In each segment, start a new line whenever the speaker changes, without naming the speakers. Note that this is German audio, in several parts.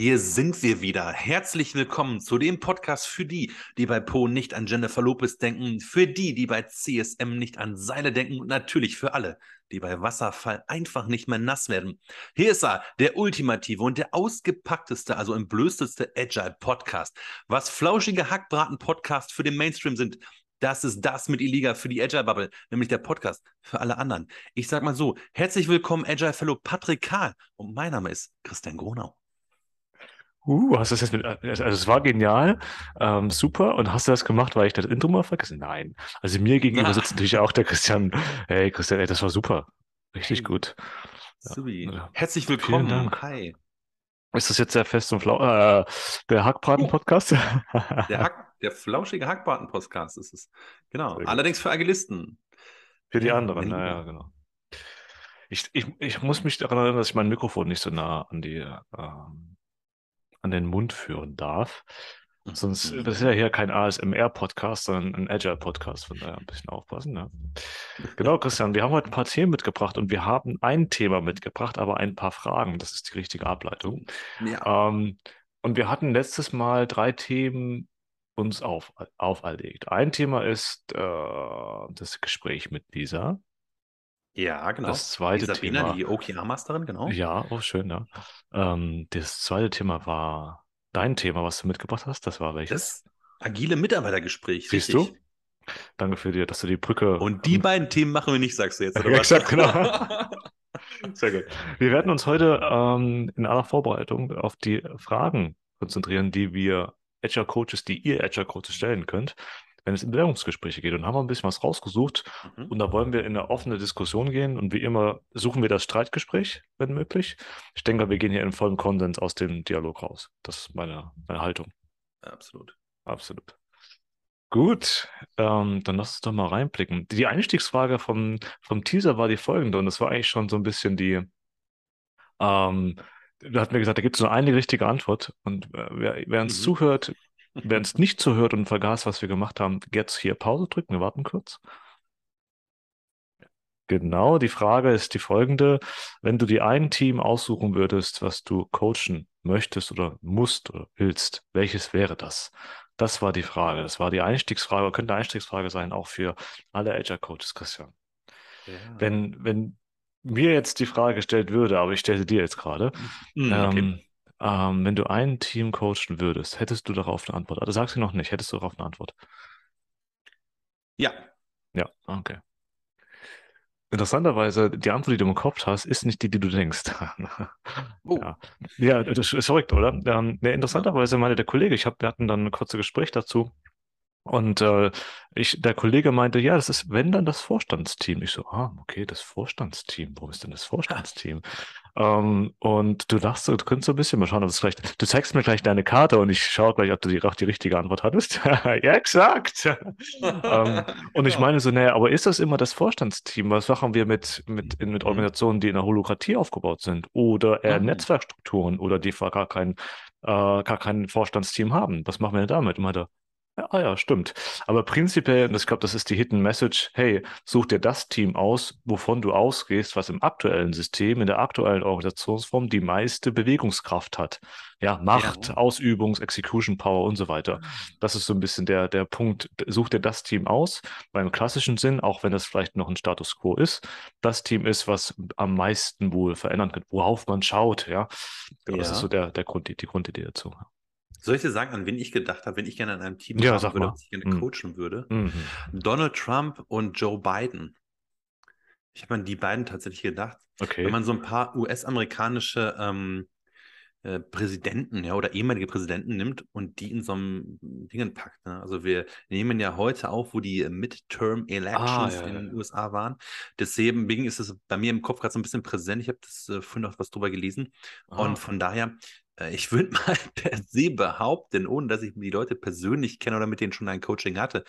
Hier sind wir wieder. Herzlich willkommen zu dem Podcast für die, die bei Po nicht an Jennifer Lopez denken, für die, die bei CSM nicht an Seile denken und natürlich für alle, die bei Wasserfall einfach nicht mehr nass werden. Hier ist er, der ultimative und der ausgepackteste, also entblößteste Agile Podcast. Was flauschige Hackbraten-Podcast für den Mainstream sind, das ist das mit Iliga für die Agile Bubble, nämlich der Podcast für alle anderen. Ich sag mal so, herzlich willkommen Agile Fellow Patrick Kahl und mein Name ist Christian Gronau.
Uh, hast du das jetzt mit, also es war genial, ähm, super. Und hast du das gemacht, weil ich das Intro mal vergessen? Nein. Also mir gegenüber sitzt natürlich auch der Christian. Hey Christian, ey, das war super. Richtig gut.
Ja. Herzlich willkommen. Hi.
Ist das jetzt der Fest und Flau äh, der Hackbraten-Podcast?
der, Hack, der flauschige Hackbraten-Podcast ist es. Genau. Allerdings für Agilisten.
Für die anderen, naja, genau. Ich, ich, ich muss mich daran erinnern, dass ich mein Mikrofon nicht so nah an die ähm, an den Mund führen darf. Sonst, mhm. das ist ja hier kein ASMR-Podcast, sondern ein Agile-Podcast, von daher ein bisschen aufpassen. Ne? Genau, Christian, wir haben heute ein paar Themen mitgebracht und wir haben ein Thema mitgebracht, aber ein paar Fragen. Das ist die richtige Ableitung. Ja. Ähm, und wir hatten letztes Mal drei Themen uns auf, auferlegt. Ein Thema ist äh, das Gespräch mit Lisa.
Ja, genau.
Das zweite
die
Sabina, Thema.
die OKR-Masterin, genau.
Ja, oh, schön, ja. Ähm, das zweite Thema war dein Thema, was du mitgebracht hast. Das war welches?
Das agile Mitarbeitergespräch.
Siehst richtig. du? Danke für dir, dass du die Brücke.
Und die beiden Themen machen wir nicht, sagst du jetzt,
oder ja? Exakt, genau. Sehr gut. Wir werden uns heute ähm, in aller Vorbereitung auf die Fragen konzentrieren, die wir Agile Coaches, die ihr Agile Coaches stellen könnt wenn es in Bewerbungsgespräche geht. Und haben wir ein bisschen was rausgesucht. Mhm. Und da wollen wir in eine offene Diskussion gehen. Und wie immer suchen wir das Streitgespräch, wenn möglich. Ich denke, wir gehen hier in vollem Konsens aus dem Dialog raus. Das ist meine, meine Haltung.
Absolut.
Absolut. Gut, ähm, dann lass uns doch mal reinblicken. Die Einstiegsfrage vom, vom Teaser war die folgende, und das war eigentlich schon so ein bisschen die, ähm, da hat mir gesagt, da gibt es nur eine richtige Antwort. Und äh, wer, wer uns mhm. zuhört, Wer uns nicht zuhört und vergaß, was wir gemacht haben, jetzt hier Pause drücken. Wir warten kurz. Genau, die Frage ist die folgende. Wenn du dir ein Team aussuchen würdest, was du coachen möchtest oder musst oder willst, welches wäre das? Das war die Frage. Das war die Einstiegsfrage, könnte eine Einstiegsfrage sein, auch für alle Agile Coaches, Christian. Ja. Wenn, wenn mir jetzt die Frage gestellt würde, aber ich stelle sie dir jetzt gerade, mhm, okay. ähm, ähm, wenn du ein Team coachen würdest, hättest du darauf eine Antwort? Also sagst du noch nicht, hättest du darauf eine Antwort?
Ja.
Ja, okay. Interessanterweise, die Antwort, die du im Kopf hast, ist nicht die, die du denkst. oh. ja. ja, das ist verrückt, oder? Ähm, ja, interessanterweise meinte der Kollege, ich hab, wir hatten dann ein kurzes Gespräch dazu, und äh, ich, der Kollege meinte, ja, das ist, wenn dann das Vorstandsteam. Ich so, ah, okay, das Vorstandsteam. Warum ist denn das Vorstandsteam? ähm, und du dachtest, du könntest so ein bisschen mal schauen, ob es vielleicht, du zeigst mir gleich deine Karte und ich schaue gleich, ob du die, die richtige Antwort hattest. ja, exakt. ähm, und ich meine so, naja, aber ist das immer das Vorstandsteam? Was machen wir mit, mit, mit mhm. Organisationen, die in der Holokratie aufgebaut sind? Oder eher mhm. Netzwerkstrukturen oder die gar kein, äh, gar kein Vorstandsteam haben? Was machen wir denn damit? Und meinte, ah ja, stimmt. Aber prinzipiell, und ich glaube, das ist die Hidden Message, hey, such dir das Team aus, wovon du ausgehst, was im aktuellen System, in der aktuellen Organisationsform die meiste Bewegungskraft hat. Ja, Macht, ja. Ausübungs-, Execution Power und so weiter. Das ist so ein bisschen der, der Punkt. Such dir das Team aus, beim klassischen Sinn, auch wenn das vielleicht noch ein Status Quo ist. Das Team ist, was am meisten wohl verändern kann, worauf man schaut, ja. Genau, ja. Das ist so der, der Grund, die, die Grundidee dazu.
Soll ich dir sagen, an wen ich gedacht habe, wenn ich gerne in einem Team
ja, würde,
was ich gerne mhm. coachen würde? Mhm. Donald Trump und Joe Biden. Ich habe an die beiden tatsächlich gedacht.
Okay.
Wenn man so ein paar US-amerikanische ähm, äh, Präsidenten ja, oder ehemalige Präsidenten nimmt und die in so einem Dingen packt. Ne? Also wir nehmen ja heute auf, wo die Midterm Elections ah, ja, in den ja. USA waren. Deswegen ist es bei mir im Kopf gerade so ein bisschen präsent. Ich habe das äh, vorhin noch was drüber gelesen. Ah. Und von daher äh, ich würde mal per se behaupten, ohne dass ich die Leute persönlich kenne oder mit denen schon ein Coaching hatte,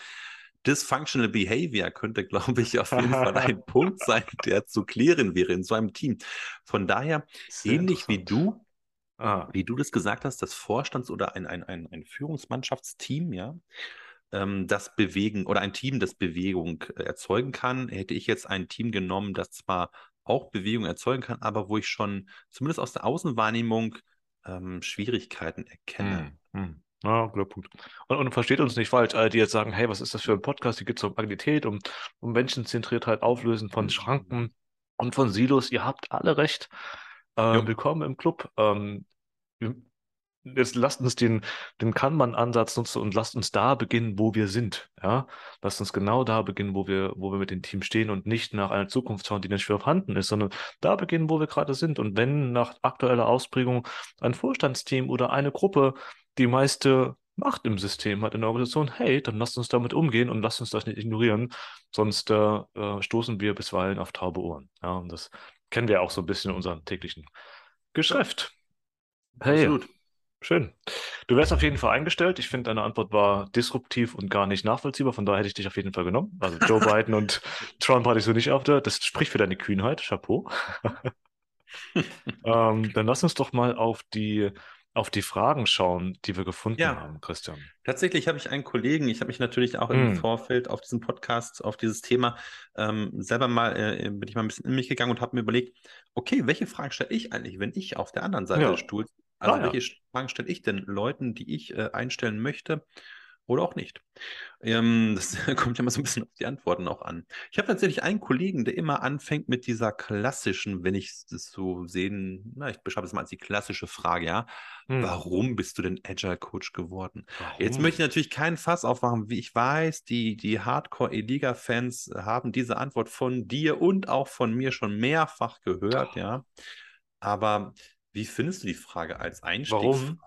Dysfunctional Behavior könnte, glaube ich, auf jeden Fall ein Punkt sein, der zu klären wäre in so einem Team. Von daher, Sehr ähnlich wie du, ah. wie du das gesagt hast, das Vorstands- oder ein, ein, ein, ein Führungsmannschaftsteam, ja, ähm, das bewegen oder ein Team, das Bewegung äh, erzeugen kann, hätte ich jetzt ein Team genommen, das zwar auch Bewegung erzeugen kann, aber wo ich schon zumindest aus der Außenwahrnehmung ähm, Schwierigkeiten erkenne.
Hm, hm. Ja, guter Punkt. Und, und versteht uns nicht falsch, alle, die jetzt sagen, hey, was ist das für ein Podcast? Hier geht es um Agilität, um, um Menschenzentriertheit, Auflösen von Schranken und von Silos. Ihr habt alle recht. Äh, willkommen im Club. Ähm, jetzt lasst uns den, den Kanban-Ansatz nutzen und lasst uns da beginnen, wo wir sind. Ja? Lasst uns genau da beginnen, wo wir, wo wir mit dem Team stehen und nicht nach einer Zukunft schauen, die nicht mehr vorhanden ist, sondern da beginnen, wo wir gerade sind. Und wenn nach aktueller Ausprägung ein Vorstandsteam oder eine Gruppe die meiste Macht im System hat in der Organisation, hey, dann lasst uns damit umgehen und lasst uns das nicht ignorieren, sonst äh, äh, stoßen wir bisweilen auf taube Ohren. Ja, und das kennen wir auch so ein bisschen in unserem täglichen Geschäft. Hey,
Absolut.
schön. Du wärst auf jeden Fall eingestellt. Ich finde, deine Antwort war disruptiv und gar nicht nachvollziehbar. Von daher hätte ich dich auf jeden Fall genommen. Also Joe Biden und Trump hatte ich so nicht auf der. Das spricht für deine Kühnheit. Chapeau. ähm, dann lass uns doch mal auf die, auf die Fragen schauen, die wir gefunden
Ja.
haben, Christian.
Tatsächlich habe ich einen Kollegen, ich habe mich natürlich auch im
Hm.
Vorfeld auf diesen Podcast, auf dieses Thema ähm, selber mal, äh, bin ich mal ein bisschen in mich gegangen und habe mir überlegt, okay, welche Fragen stelle ich eigentlich, wenn ich auf der anderen Seite
Ja.
des Stuhls, also
Ah, ja.
welche Fragen stelle ich denn Leuten, die ich äh, einstellen möchte oder auch nicht? Ähm, das kommt ja immer so ein bisschen auf die Antworten auch an. Ich habe tatsächlich einen Kollegen, der immer anfängt mit dieser klassischen, wenn ich das so sehen, na, ich beschreibe es mal als die klassische Frage, ja,
Hm.
warum bist du denn Agile Coach geworden? Jetzt
Warum?
möchte ich natürlich keinen Fass aufmachen, wie ich weiß, die, die Hardcore-E-Liga-Fans haben diese Antwort von dir und auch von mir schon mehrfach gehört, ja. Aber wie findest du die Frage als Einstiegsfrage?
Warum?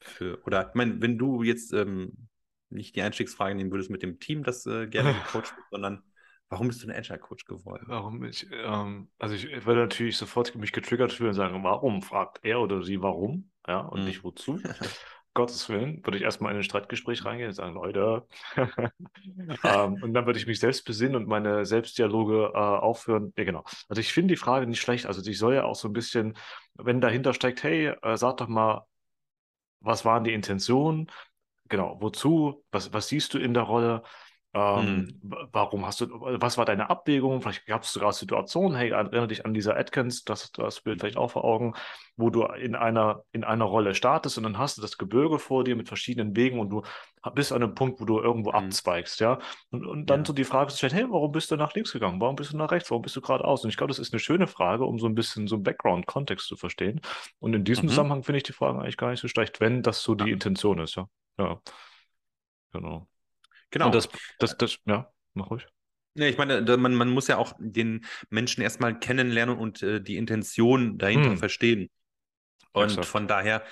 Für, oder ich meine, wenn du jetzt ähm, nicht die Einstiegsfrage nehmen würdest mit dem Team, das äh, gerne gecoacht wird, sondern warum bist du ein Agile-Coach geworden?
Warum ich, ähm, also ich würde natürlich sofort mich getriggert fühlen und sagen, warum fragt er oder sie warum, ja, und
Hm.
nicht wozu. Gottes Willen, würde ich erstmal in ein Streitgespräch reingehen und sagen, Leute, ähm, und dann würde ich mich selbst besinnen und meine Selbstdialoge äh, aufhören. Ja, genau. Also ich finde die Frage nicht schlecht. Also die soll ja auch so ein bisschen, wenn dahinter steckt, hey, äh, sag doch mal, was waren die Intentionen? Genau, wozu? Was, was siehst du in der Rolle? Ähm, wa- Warum hast du, was war deine Abwägung? Vielleicht gab es sogar Situationen, hey, erinnere dich an dieser Atkins, das, das Bild vielleicht auch vor Augen, wo du in einer, in einer Rolle startest und dann hast du das Gebirge vor dir mit verschiedenen Wegen und du bist an einem Punkt, wo du irgendwo
Mhm.
abzweigst, ja. Und, und dann
Ja.
so die Frage zu stellen, hey, warum bist du nach links gegangen? Warum bist du nach rechts? Warum bist du geradeaus? Und ich glaube, das ist eine schöne Frage, um so ein bisschen so einen Background-Kontext zu verstehen. Und in diesem
Mhm.
Zusammenhang finde ich die Frage eigentlich gar nicht so schlecht, wenn das so die Intention ist, ja. Ja. Genau.
Genau.
Und das, das, das, ja, mach ruhig.
Nee, ich meine, man, man muss ja auch den Menschen erstmal kennenlernen und äh, die Intention dahinter
Hm.
verstehen. Und
Exakt.
von daher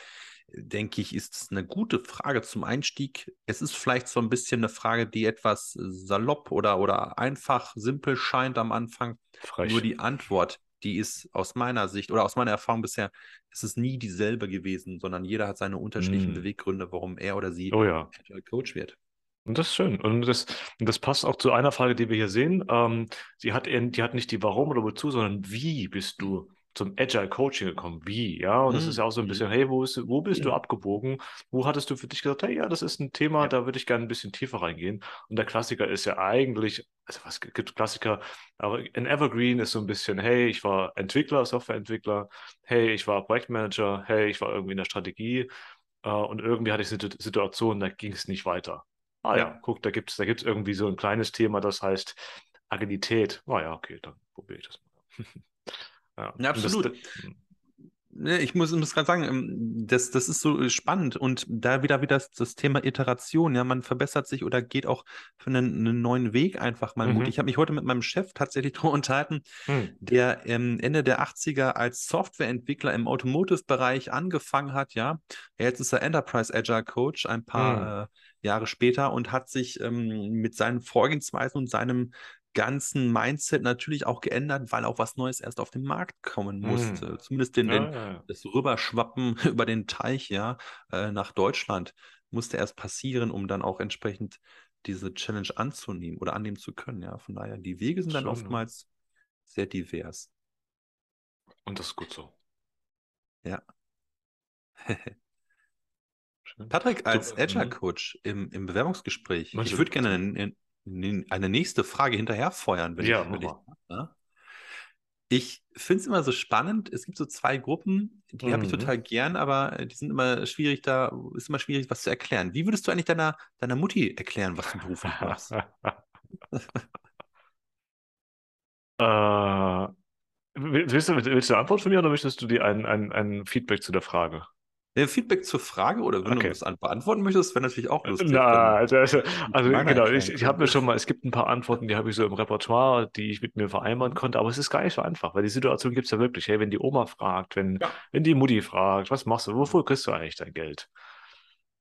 äh, denke ich, ist es eine gute Frage zum Einstieg. Es ist vielleicht so ein bisschen eine Frage, die etwas salopp oder, oder einfach, simpel scheint am Anfang.
Frech.
Nur die Antwort, die ist aus meiner Sicht oder aus meiner Erfahrung bisher, ist es nie dieselbe gewesen, sondern jeder hat seine unterschiedlichen
Hm.
Beweggründe, warum er oder sie
Oh ja.
Coach wird.
Und das ist schön. Und das, das passt auch zu einer Frage, die wir hier sehen. Ähm, sie hat, die hat nicht die Warum oder Wozu, sondern wie bist du zum Agile Coaching gekommen? Wie? Ja, und das
Mhm.
ist ja auch so ein bisschen, hey, wo bist du, wo bist du abgebogen? Wo hattest du für dich gesagt, hey, ja, das ist ein Thema,
Ja.
da würde ich gerne ein bisschen tiefer reingehen. Und der Klassiker ist ja eigentlich, also was gibt Klassiker, aber ein Evergreen ist so ein bisschen, hey, ich war Entwickler, Softwareentwickler, hey, ich war Projektmanager, hey, ich war irgendwie in der Strategie äh, und irgendwie hatte ich Situ- Situationen, da ging es nicht weiter. Ah ja,
Ja.
guck, da gibt es da gibt's irgendwie so ein kleines Thema, das heißt Agilität. Ah ja, okay, dann probiere ich das mal. ja,
absolut.
das-
Ne, Ich muss, muss gerade sagen, ähm, das, das ist so äh, spannend und da wieder wieder das, das Thema Iteration, ja, man verbessert sich oder geht auch für einen, einen neuen Weg einfach mal
Mhm.
mutig. Ich habe mich heute mit meinem Chef tatsächlich drüber unterhalten,
Hm,
der ähm, Ende der 80er als Softwareentwickler im Automotive-Bereich angefangen hat, ja. Jetzt ist er Enterprise Agile Coach ein paar äh, Jahre später und hat sich ähm, mit seinen Vorgehensweisen und seinem ganzen Mindset natürlich auch geändert, weil auch was Neues erst auf den Markt kommen
Hm.
musste. Zumindest den, den,
ja, ja.
das Rüberschwappen über den Teich, ja, äh, nach Deutschland musste erst passieren, um dann auch entsprechend diese Challenge anzunehmen oder annehmen zu können, ja. Von daher, die Wege sind dann
Schön, ja.
oftmals sehr divers.
Und das ist gut so.
Ja. Patrick, als
Du,
Agile
mhm.
Coach im, im Bewerbungsgespräch, ich würde gerne eine, eine, nächste Frage hinterher feuern, wenn
Ja,
ich, wenn ich finde es immer so spannend. Es gibt so zwei Gruppen, die habe ich
Mhm.
total gern, aber äh, die sind immer schwierig, da ist immer schwierig, was zu erklären. Wie würdest du eigentlich deiner, deiner Mutti erklären, was du beruflich machst?
Äh, willst du, willst du eine Antwort von mir oder möchtest du dir ein, ein, ein Feedback zu der Frage?
Ja, Feedback zur Frage oder wenn
Okay.
du das an- beantworten möchtest, wäre natürlich auch lustig.
Na, also, also, also genau, ich, ich habe mir schon mal, es gibt ein paar Antworten, die habe ich so im Repertoire, die ich mit mir vereinbaren
Mhm.
konnte, aber es ist gar nicht so einfach, weil die Situation gibt es ja wirklich. Hey, wenn die Oma fragt, wenn,
Ja.
wenn die Mutti fragt, was machst du, wofür kriegst du eigentlich dein Geld?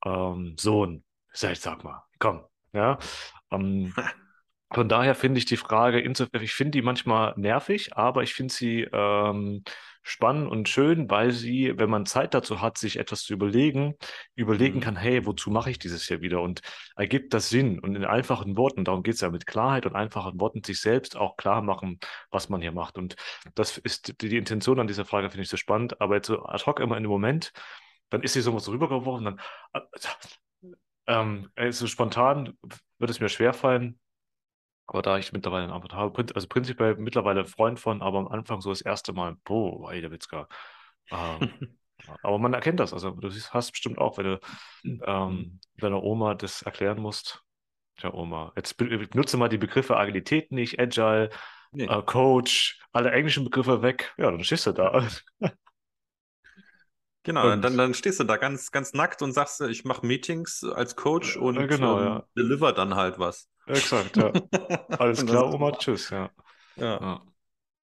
Ähm, Sohn, sag, sag mal, komm, ja. Ähm, von daher finde ich die Frage, insofern, ich finde die manchmal nervig, aber ich finde sie ähm, spannend und schön, weil sie, wenn man Zeit dazu hat, sich etwas zu überlegen, überlegen
Mhm.
kann, hey, wozu mache ich dieses hier wieder? Und ergibt das Sinn? Und in einfachen Worten, darum geht es ja mit Klarheit und einfachen Worten, sich selbst auch klar machen, was man hier macht. Und das ist die, die Intention an dieser Frage, finde ich so spannend. Aber jetzt so ad hoc immer in dem Moment, dann ist sie so was rübergeworfen, dann ähm, äh, so spontan wird es mir schwerfallen. Aber da ich mittlerweile eine Antwort habe, also prinzipiell mittlerweile Freund von, aber am Anfang so das erste Mal, boah, ey, der Witzka. Ähm, aber man erkennt das. Also du hast bestimmt auch, wenn du ähm, deiner Oma das erklären musst. Tja, Oma, jetzt be- nutze mal die Begriffe Agilität nicht, Agile,
Nee.
äh, Coach, alle englischen Begriffe weg. Ja, dann stehst du da.
Genau,
Und-
dann, dann stehst du da ganz, ganz nackt und sagst, äh, ich mache Meetings als Coach
Äh,
und
genau,
ähm,
ja.
deliver dann halt was.
Exakt, ja. Alles klar, Oma, tschüss, ja.
Ja.
ja.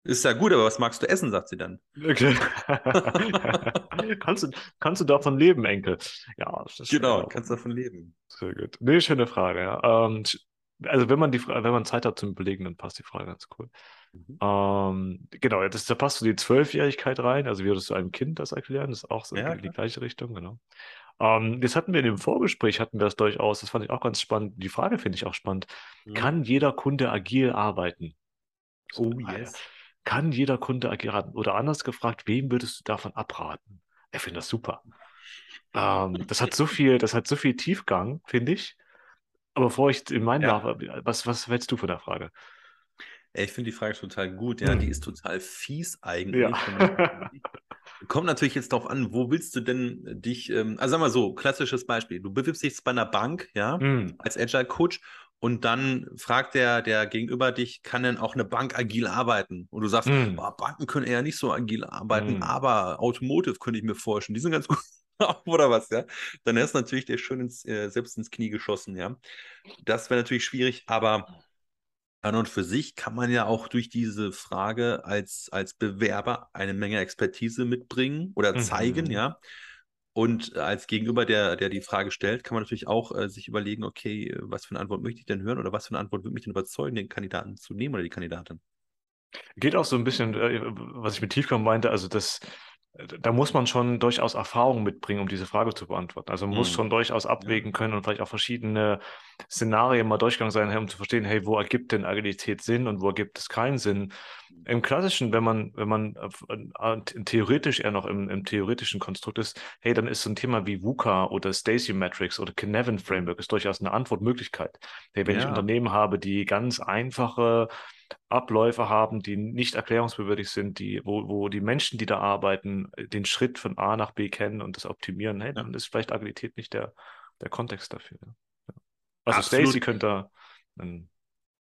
Ist ja gut, aber was magst du essen, sagt sie dann.
Okay. kannst, du, kannst du davon leben, Enkel? Ja,
Genau,
schwer,
kannst davon leben.
Sehr gut. Nee, schöne Frage, ja. Ähm, also wenn man die wenn man Zeit hat zum Überlegen, dann passt die Frage ganz cool.
Mhm.
Ähm, genau, das, da passt so die Zwölfjährigkeit rein. Also wie würdest du einem Kind das erklären? Das ist auch so
Ja,
die, gleiche Richtung, genau. Ähm, das hatten wir in dem Vorgespräch, hatten wir das durchaus, das fand ich auch ganz spannend. Die Frage finde ich auch spannend.
Mhm.
Kann jeder Kunde agil arbeiten?
Oh, yes.
Kann jeder Kunde agil arbeiten? Oder anders gefragt, wem würdest du davon abraten? Ich finde das super. Ähm, das hat so viel, das hat so viel Tiefgang, finde ich. Aber bevor ich in meinen
Ja.
Nach, was, was hältst du von der Frage?
Ich finde die Frage total gut. Ja,
Hm.
die ist total fies eigentlich.
Ja.
Kommt natürlich jetzt darauf an, wo willst du denn dich, ähm, also sag mal so, klassisches Beispiel. Du bewirbst dich bei einer Bank, ja,
Hm.
als Agile Coach und dann fragt der, der gegenüber dich, kann denn auch eine Bank agil arbeiten? Und du sagst,
Hm.
boah, Banken können eher nicht so agil arbeiten,
Hm.
aber Automotive könnte ich mir vorstellen, die sind ganz gut. Oder was, ja? Dann ist natürlich der schön ins, äh, selbst ins Knie geschossen, ja. Das wäre natürlich schwierig, aber an und für sich kann man ja auch durch diese Frage als, als Bewerber eine Menge Expertise mitbringen oder zeigen,
Mhm.
ja. Und als Gegenüber, der, der die Frage stellt, kann man natürlich auch äh, sich überlegen, okay, was für eine Antwort möchte ich denn hören oder was für eine Antwort würde mich denn überzeugen, den Kandidaten zu nehmen oder die Kandidatin.
Geht auch so ein bisschen, äh, was ich mit Tiefgang meinte, also das, da muss man schon durchaus Erfahrung mitbringen, um diese Frage zu beantworten. Also man muss
Mhm.
schon durchaus abwägen können und vielleicht auch verschiedene Szenarien mal durchgegangen sein, um zu verstehen, hey, wo ergibt denn Agilität Sinn und wo ergibt es keinen Sinn? Im Klassischen, wenn man, wenn man äh, äh, theoretisch eher noch im, im theoretischen Konstrukt ist, hey, dann ist so ein Thema wie VUCA oder Stacy Metrics oder Kinevin Framework ist durchaus eine Antwortmöglichkeit. Hey, wenn ich
Ja.
Unternehmen habe, die ganz einfache Abläufe haben, die nicht erklärungsbewürdig sind, die, wo, wo die Menschen, die da arbeiten, den Schritt von A nach B kennen und das optimieren, hey, dann ist vielleicht Agilität nicht der, der Kontext dafür. Ja. Also
Absolut.
Stacy könnte ein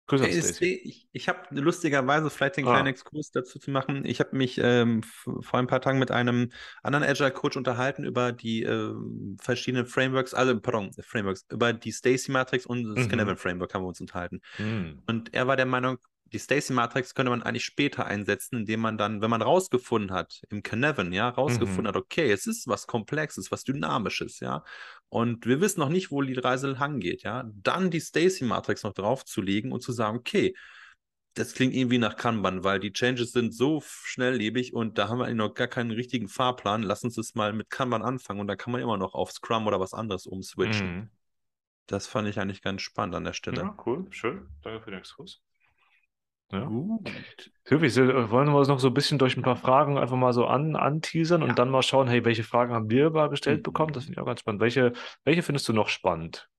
Grüße an
Hey,
Stacy.
Ich ich habe lustigerweise vielleicht den
Ah.
kleinen Exkurs dazu zu machen. Ich habe mich ähm, vor ein paar Tagen mit einem anderen Agile Coach unterhalten über die ähm, verschiedenen Frameworks, also pardon, Frameworks, über die Stacy Matrix und das
Mhm.
Scanavin Framework haben wir uns unterhalten.
Hm.
Und er war der Meinung, die Stacy Matrix könnte man eigentlich später einsetzen, indem man dann, wenn man rausgefunden hat, im Canevin, ja, rausgefunden
Mhm.
hat, okay, es ist was Komplexes, was Dynamisches, ja, und wir wissen noch nicht, wo die Reise lang geht, ja, dann die Stacy Matrix noch draufzulegen und zu sagen, okay, das klingt irgendwie nach Kanban, weil die Changes sind so schnelllebig und da haben wir noch gar keinen richtigen Fahrplan. Lass uns das mal mit Kanban anfangen und da kann man immer noch auf Scrum oder was anderes umswitchen.
Mhm.
Das fand ich eigentlich ganz spannend an der Stelle.
Ja, cool, schön. Danke für den Exkurs. Ja.
Gut.
Silvi, Sil- wollen wir uns noch so ein bisschen durch ein paar Fragen einfach mal so an, anteasern
Ja.
und dann mal schauen, hey, welche Fragen haben wir mal gestellt
Mhm.
bekommen? Das finde ich auch ganz spannend. Welche, welche findest du noch spannend?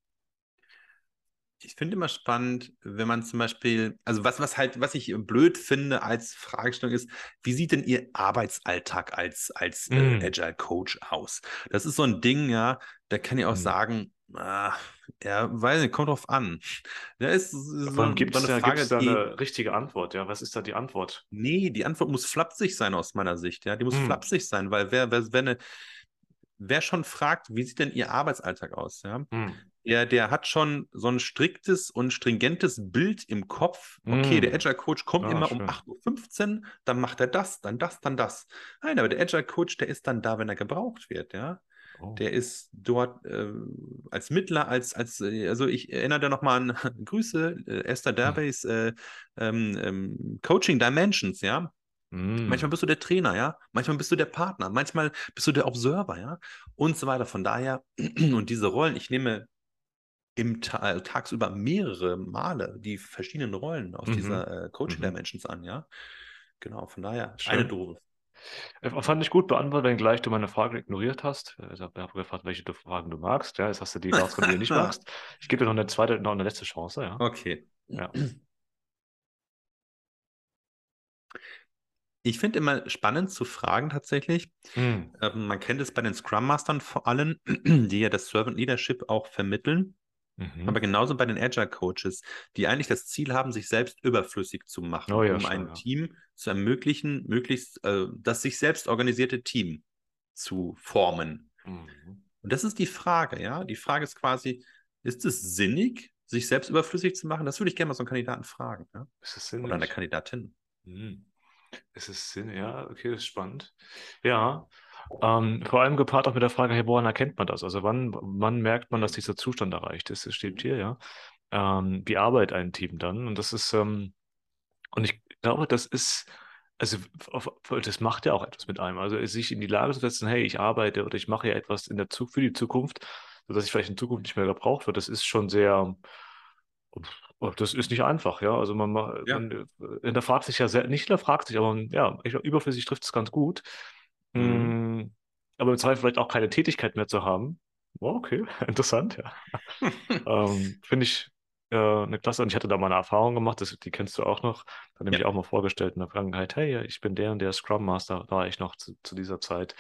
Ich finde immer spannend, wenn man zum Beispiel, also was, was halt, was ich blöd finde als Fragestellung ist, wie sieht denn Ihr Arbeitsalltag als, als äh, Agile Coach aus? Das ist so ein Ding, ja, da kann ich auch mm. sagen, ah, ja, weiß nicht, kommt drauf an.
Da ist so, gibt es so eine, da, Frage, da eine richtige Antwort, ja? Was ist da die Antwort?
Nee, die Antwort muss flapsig sein aus meiner Sicht, ja. Die muss mm. flapsig sein, weil wer, wer, wer, eine, wer schon fragt, wie sieht denn Ihr Arbeitsalltag aus, ja? Mm der, der hat schon so ein striktes und stringentes Bild im Kopf. Okay, mm. der Agile Coach kommt ah, immer schön. um 8.15 Uhr, dann macht er das, dann das, dann das. Nein, aber der Agile Coach, der ist dann da, wenn er gebraucht wird, ja. Oh. Der ist dort äh, als Mittler, als, als, äh, also ich erinnere da nochmal an Grüße, äh, Esther Derbays äh, ähm, ähm, Coaching Dimensions, ja. Mm. Manchmal bist du der Trainer, ja. Manchmal bist du der Partner, manchmal bist du der Observer, ja. Und so weiter. Von daher, und diese Rollen, ich nehme im Ta äh, tagsüber mehrere Male die verschiedenen Rollen aus mhm. dieser äh, Coaching mhm. Dimensions an, ja. Genau, von daher Schön. eine Dose.
Äh, fand ich gut beantwortet, wenn gleich du meine Frage ignoriert hast. Äh, ich habe gefragt, welche Fragen du magst. Ja, jetzt hast du die rausgekommen, die du nicht magst. Ich gebe dir noch eine zweite, noch eine letzte Chance. Ja.
Okay.
Ja.
Ich finde immer spannend zu fragen tatsächlich. Mhm. Ähm, man kennt es bei den Scrum Mastern vor allem, die ja das Servant Leadership auch vermitteln. Mhm. Aber genauso bei den Agile Coaches, die eigentlich das Ziel haben, sich selbst überflüssig zu machen, oh ja, um schon, ein ja. Team zu ermöglichen, möglichst äh, das sich selbst organisierte Team zu formen. Mhm. Und das ist die Frage, ja. Die Frage ist quasi, ist es sinnig, sich selbst überflüssig zu machen? Das würde ich gerne mal so einen Kandidaten fragen. Ja?
Ist es sinnig?
Oder eine Kandidatin.
Mhm. Ist es sinnig? Ja, okay, das ist spannend. Ja, ähm, vor allem gepaart auch mit der Frage, hey, woran erkennt man das? Also wann, wann merkt man, dass dieser Zustand erreicht ist? Das steht hier, ja. Ähm, wie arbeitet ein Team dann? Und das ist, ähm, und ich glaube, das ist, also das macht ja auch etwas mit einem. Also sich in die Lage zu setzen, hey, ich arbeite oder ich mache ja etwas in der Zug für die Zukunft, sodass ich vielleicht in Zukunft nicht mehr gebraucht wird, das ist schon sehr, das ist nicht einfach, ja. Also man, ja. man äh, hinterfragt sich ja sehr, nicht hinterfragt sich, aber ja, ich, überflüssig trifft es ganz gut. Mhm. Mm, aber im Zweifel vielleicht auch keine Tätigkeit mehr zu haben. Oh, okay, interessant, ja. ähm, Finde ich äh, eine klasse. Und ich hatte da mal eine Erfahrung gemacht, das, die kennst du auch noch. Da habe ich ja. auch mal vorgestellt in der Vergangenheit, hey, ich bin der und der Scrum Master, war ich noch zu, zu dieser Zeit.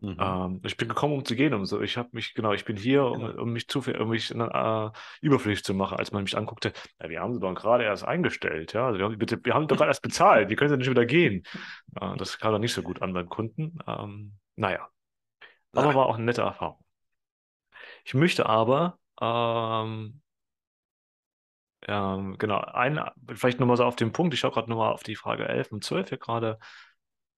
Mhm. Ähm, ich bin gekommen, um zu gehen. Um so. Ich habe mich, genau, ich bin hier, um, genau. um mich, zu, um mich äh, überflüssig zu machen, als man mich anguckte. Ja, wir haben sie doch gerade erst eingestellt, ja. Also wir, haben, bitte, wir haben doch gerade erst bezahlt, wie können sie nicht wieder gehen? Äh, das kam dann nicht so gut an beim Kunden. Ähm, naja. Aber war auch eine nette Erfahrung. Ich möchte aber ähm, ähm, genau, ein, vielleicht nochmal so auf den Punkt, ich schaue gerade nochmal auf die Frage 11 und 12 hier gerade.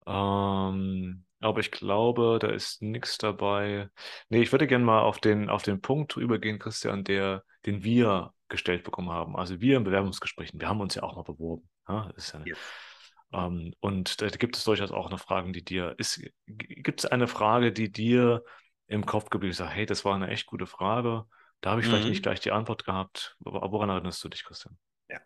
Ähm, aber ich glaube, da ist nichts dabei. Nee, ich würde gerne mal auf den, auf den Punkt übergehen, Christian, der, den wir gestellt bekommen haben. Also wir in Bewerbungsgesprächen, wir haben uns ja auch mal beworben. Ja, ist ja, yes. ähm, und da gibt es durchaus auch noch Fragen, die dir, ist, gibt es eine Frage, die dir im Kopf geblieben ist, hey, das war eine echt gute Frage. Da habe ich mhm. vielleicht nicht gleich die Antwort gehabt. Woran erinnerst du dich, Christian?
Ja.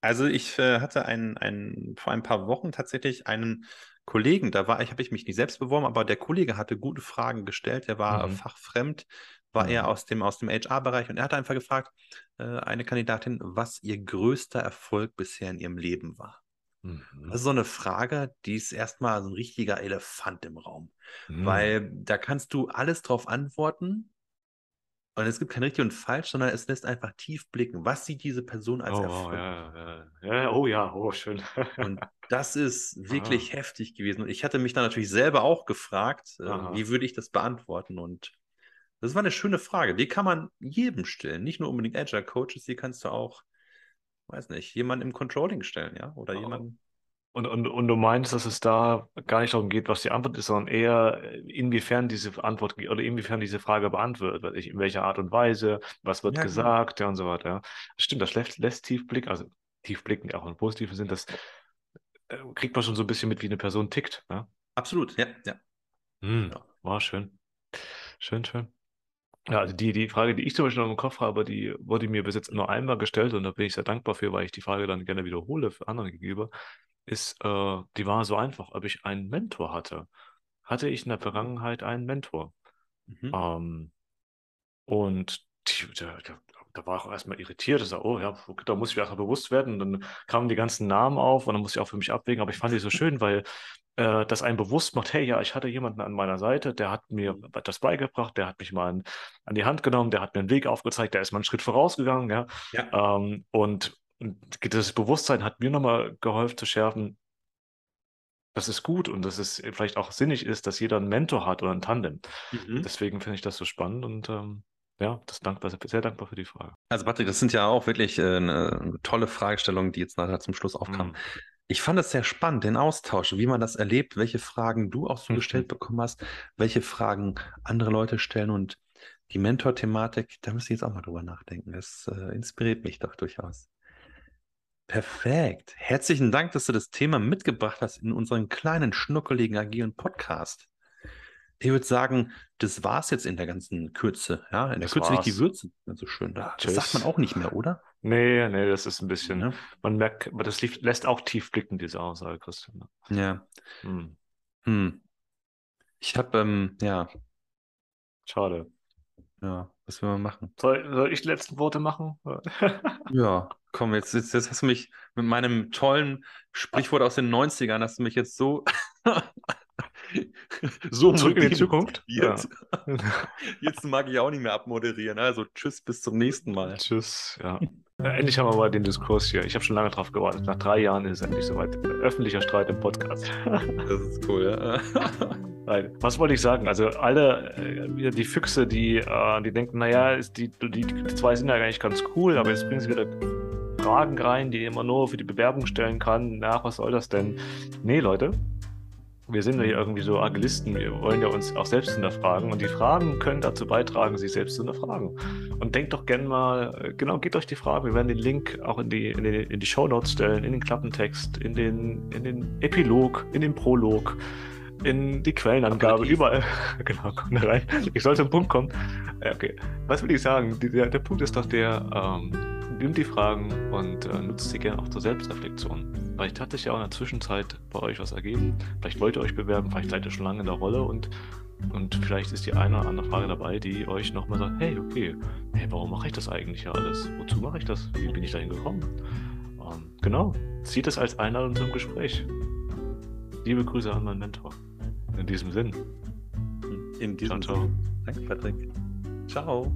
Also ich äh, hatte ein, ein, vor ein paar Wochen tatsächlich einen Kollegen, da war ich, habe ich mich nicht selbst beworben, aber der Kollege hatte gute Fragen gestellt, der war mhm. fachfremd, war mhm. eher aus dem, aus dem HR-Bereich und er hat einfach gefragt, äh, eine Kandidatin, was ihr größter Erfolg bisher in ihrem Leben war. Mhm. Das ist so eine Frage, die ist erstmal so ein richtiger Elefant im Raum, mhm. weil da kannst du alles drauf antworten, und es gibt kein richtig und falsch, sondern es lässt einfach tief blicken. Was sieht diese Person als
oh,
Erfolg?
Ja, ja, ja, oh ja, oh schön.
und das ist wirklich Aha. heftig gewesen. Und ich hatte mich dann natürlich selber auch gefragt, äh, wie würde ich das beantworten? Und das war eine schöne Frage. Die kann man jedem stellen, nicht nur unbedingt Agile Coaches, die kannst du auch, weiß nicht, jemanden im Controlling stellen, ja? Oder oh. jemanden.
Und, und, und du meinst, dass es da gar nicht darum geht, was die Antwort ist, sondern eher, inwiefern diese Antwort oder inwiefern diese Frage beantwortet wird, in welcher Art und Weise, was wird ja, genau. gesagt, ja und so weiter. Stimmt, das lässt, lässt tief blicken, also tief blicken auch im positiven Sinn, das äh, kriegt man schon so ein bisschen mit, wie eine Person tickt. Ja?
Absolut, ja, ja.
Hm, ja. War schön. Schön, schön. Ja, also die, die Frage, die ich zum Beispiel noch im Kopf habe, die wurde mir bis jetzt nur einmal gestellt und da bin ich sehr dankbar für, weil ich die Frage dann gerne wiederhole für andere gegenüber ist, äh, die war so einfach, ob ich einen Mentor hatte. Hatte ich in der Vergangenheit einen Mentor? Mhm. Ähm, und die, der, da war ich auch erstmal irritiert. Ich sag, oh ja, da muss ich mir einfach bewusst werden. Und dann kamen die ganzen Namen auf und dann musste ich auch für mich abwägen. Aber ich fand die so schön, weil äh, das einen bewusst macht, hey, ja, ich hatte jemanden an meiner Seite, der hat mir das beigebracht, der hat mich mal an, an die Hand genommen, der hat mir einen Weg aufgezeigt, der ist mal einen Schritt vorausgegangen. Ja? ja. Ähm, und, und das Bewusstsein hat mir nochmal geholfen zu schärfen, dass es gut und dass es vielleicht auch sinnig ist, dass jeder einen Mentor hat oder ein Tandem. Mhm. Deswegen finde ich das so spannend und ähm, ja, das dankbar, sehr dankbar für die Frage.
Also Patrick, das sind ja auch wirklich äh, eine tolle Fragestellungen, die jetzt nachher zum Schluss aufkamen. Mhm. Ich fand es sehr spannend, den Austausch, wie man das erlebt, welche Fragen du auch so mhm. gestellt bekommen hast, welche Fragen andere Leute stellen und die Mentor-Thematik, da müsste ich jetzt auch mal drüber nachdenken. Das äh, inspiriert mich doch durchaus. Perfekt. Herzlichen Dank, dass du das Thema mitgebracht hast in unseren kleinen, schnuckeligen, agilen Podcast. Ich würde sagen, das war's jetzt in der ganzen Kürze. Ja, in der das Kürze war's. liegt die Würze. So schön. Das Tschüss. sagt man auch nicht mehr, oder?
Nee, nee, das ist ein bisschen. Ja. Man merkt, aber das lässt auch tief blicken, diese Aussage, Christian.
Ja. Hm. Hm. Ich habe, ähm, ja.
Schade.
Ja, was will man machen?
Soll, soll ich die letzten Worte machen?
ja, komm, jetzt, jetzt, jetzt hast du mich mit meinem tollen Sprichwort aus den 90ern, hast du mich jetzt so
so zurück in die Zukunft.
Jetzt, ja. jetzt mag ich auch nicht mehr abmoderieren. Also tschüss, bis zum nächsten Mal.
Tschüss, ja. Endlich haben wir mal den Diskurs hier. Ich habe schon lange drauf gewartet. Nach drei Jahren ist es endlich soweit. Öffentlicher Streit im Podcast.
Das ist cool, ja.
Was wollte ich sagen? Also alle äh, die Füchse, die, äh, die denken, naja, die, die, die zwei sind ja eigentlich ganz cool, aber jetzt bringen sie wieder Fragen rein, die immer nur für die Bewerbung stellen kann. Na, was soll das denn? Nee, Leute, wir sind ja hier irgendwie so Agilisten, wir wollen ja uns auch selbst hinterfragen und die Fragen können dazu beitragen, sich selbst zu hinterfragen. Und denkt doch gerne mal, genau, geht euch die Frage, wir werden den Link auch in die, in die, in die Show Notes stellen, in den Klappentext, in den, in den Epilog, in den Prolog, in die Quellenangabe, überall. genau, komm da rein. Ich sollte zum Punkt kommen. Okay, was will ich sagen? Der, der Punkt ist doch der, ähm, nimmt die Fragen und äh, nutzt sie gerne auch zur Selbstreflexion. Vielleicht hat sich ja auch in der Zwischenzeit bei euch was ergeben. Vielleicht wollt ihr euch bewerben, vielleicht seid ihr schon lange in der Rolle und, und vielleicht ist die eine oder andere Frage dabei, die euch nochmal sagt, hey, okay, hey, warum mache ich das eigentlich hier alles? Wozu mache ich das? Wie bin ich dahin gekommen? Ähm, genau, zieht es als Einladung zum Gespräch. Liebe Grüße an meinen Mentor. In diesem Sinn.
In diesem Sinne. Danke, Patrick. Ciao.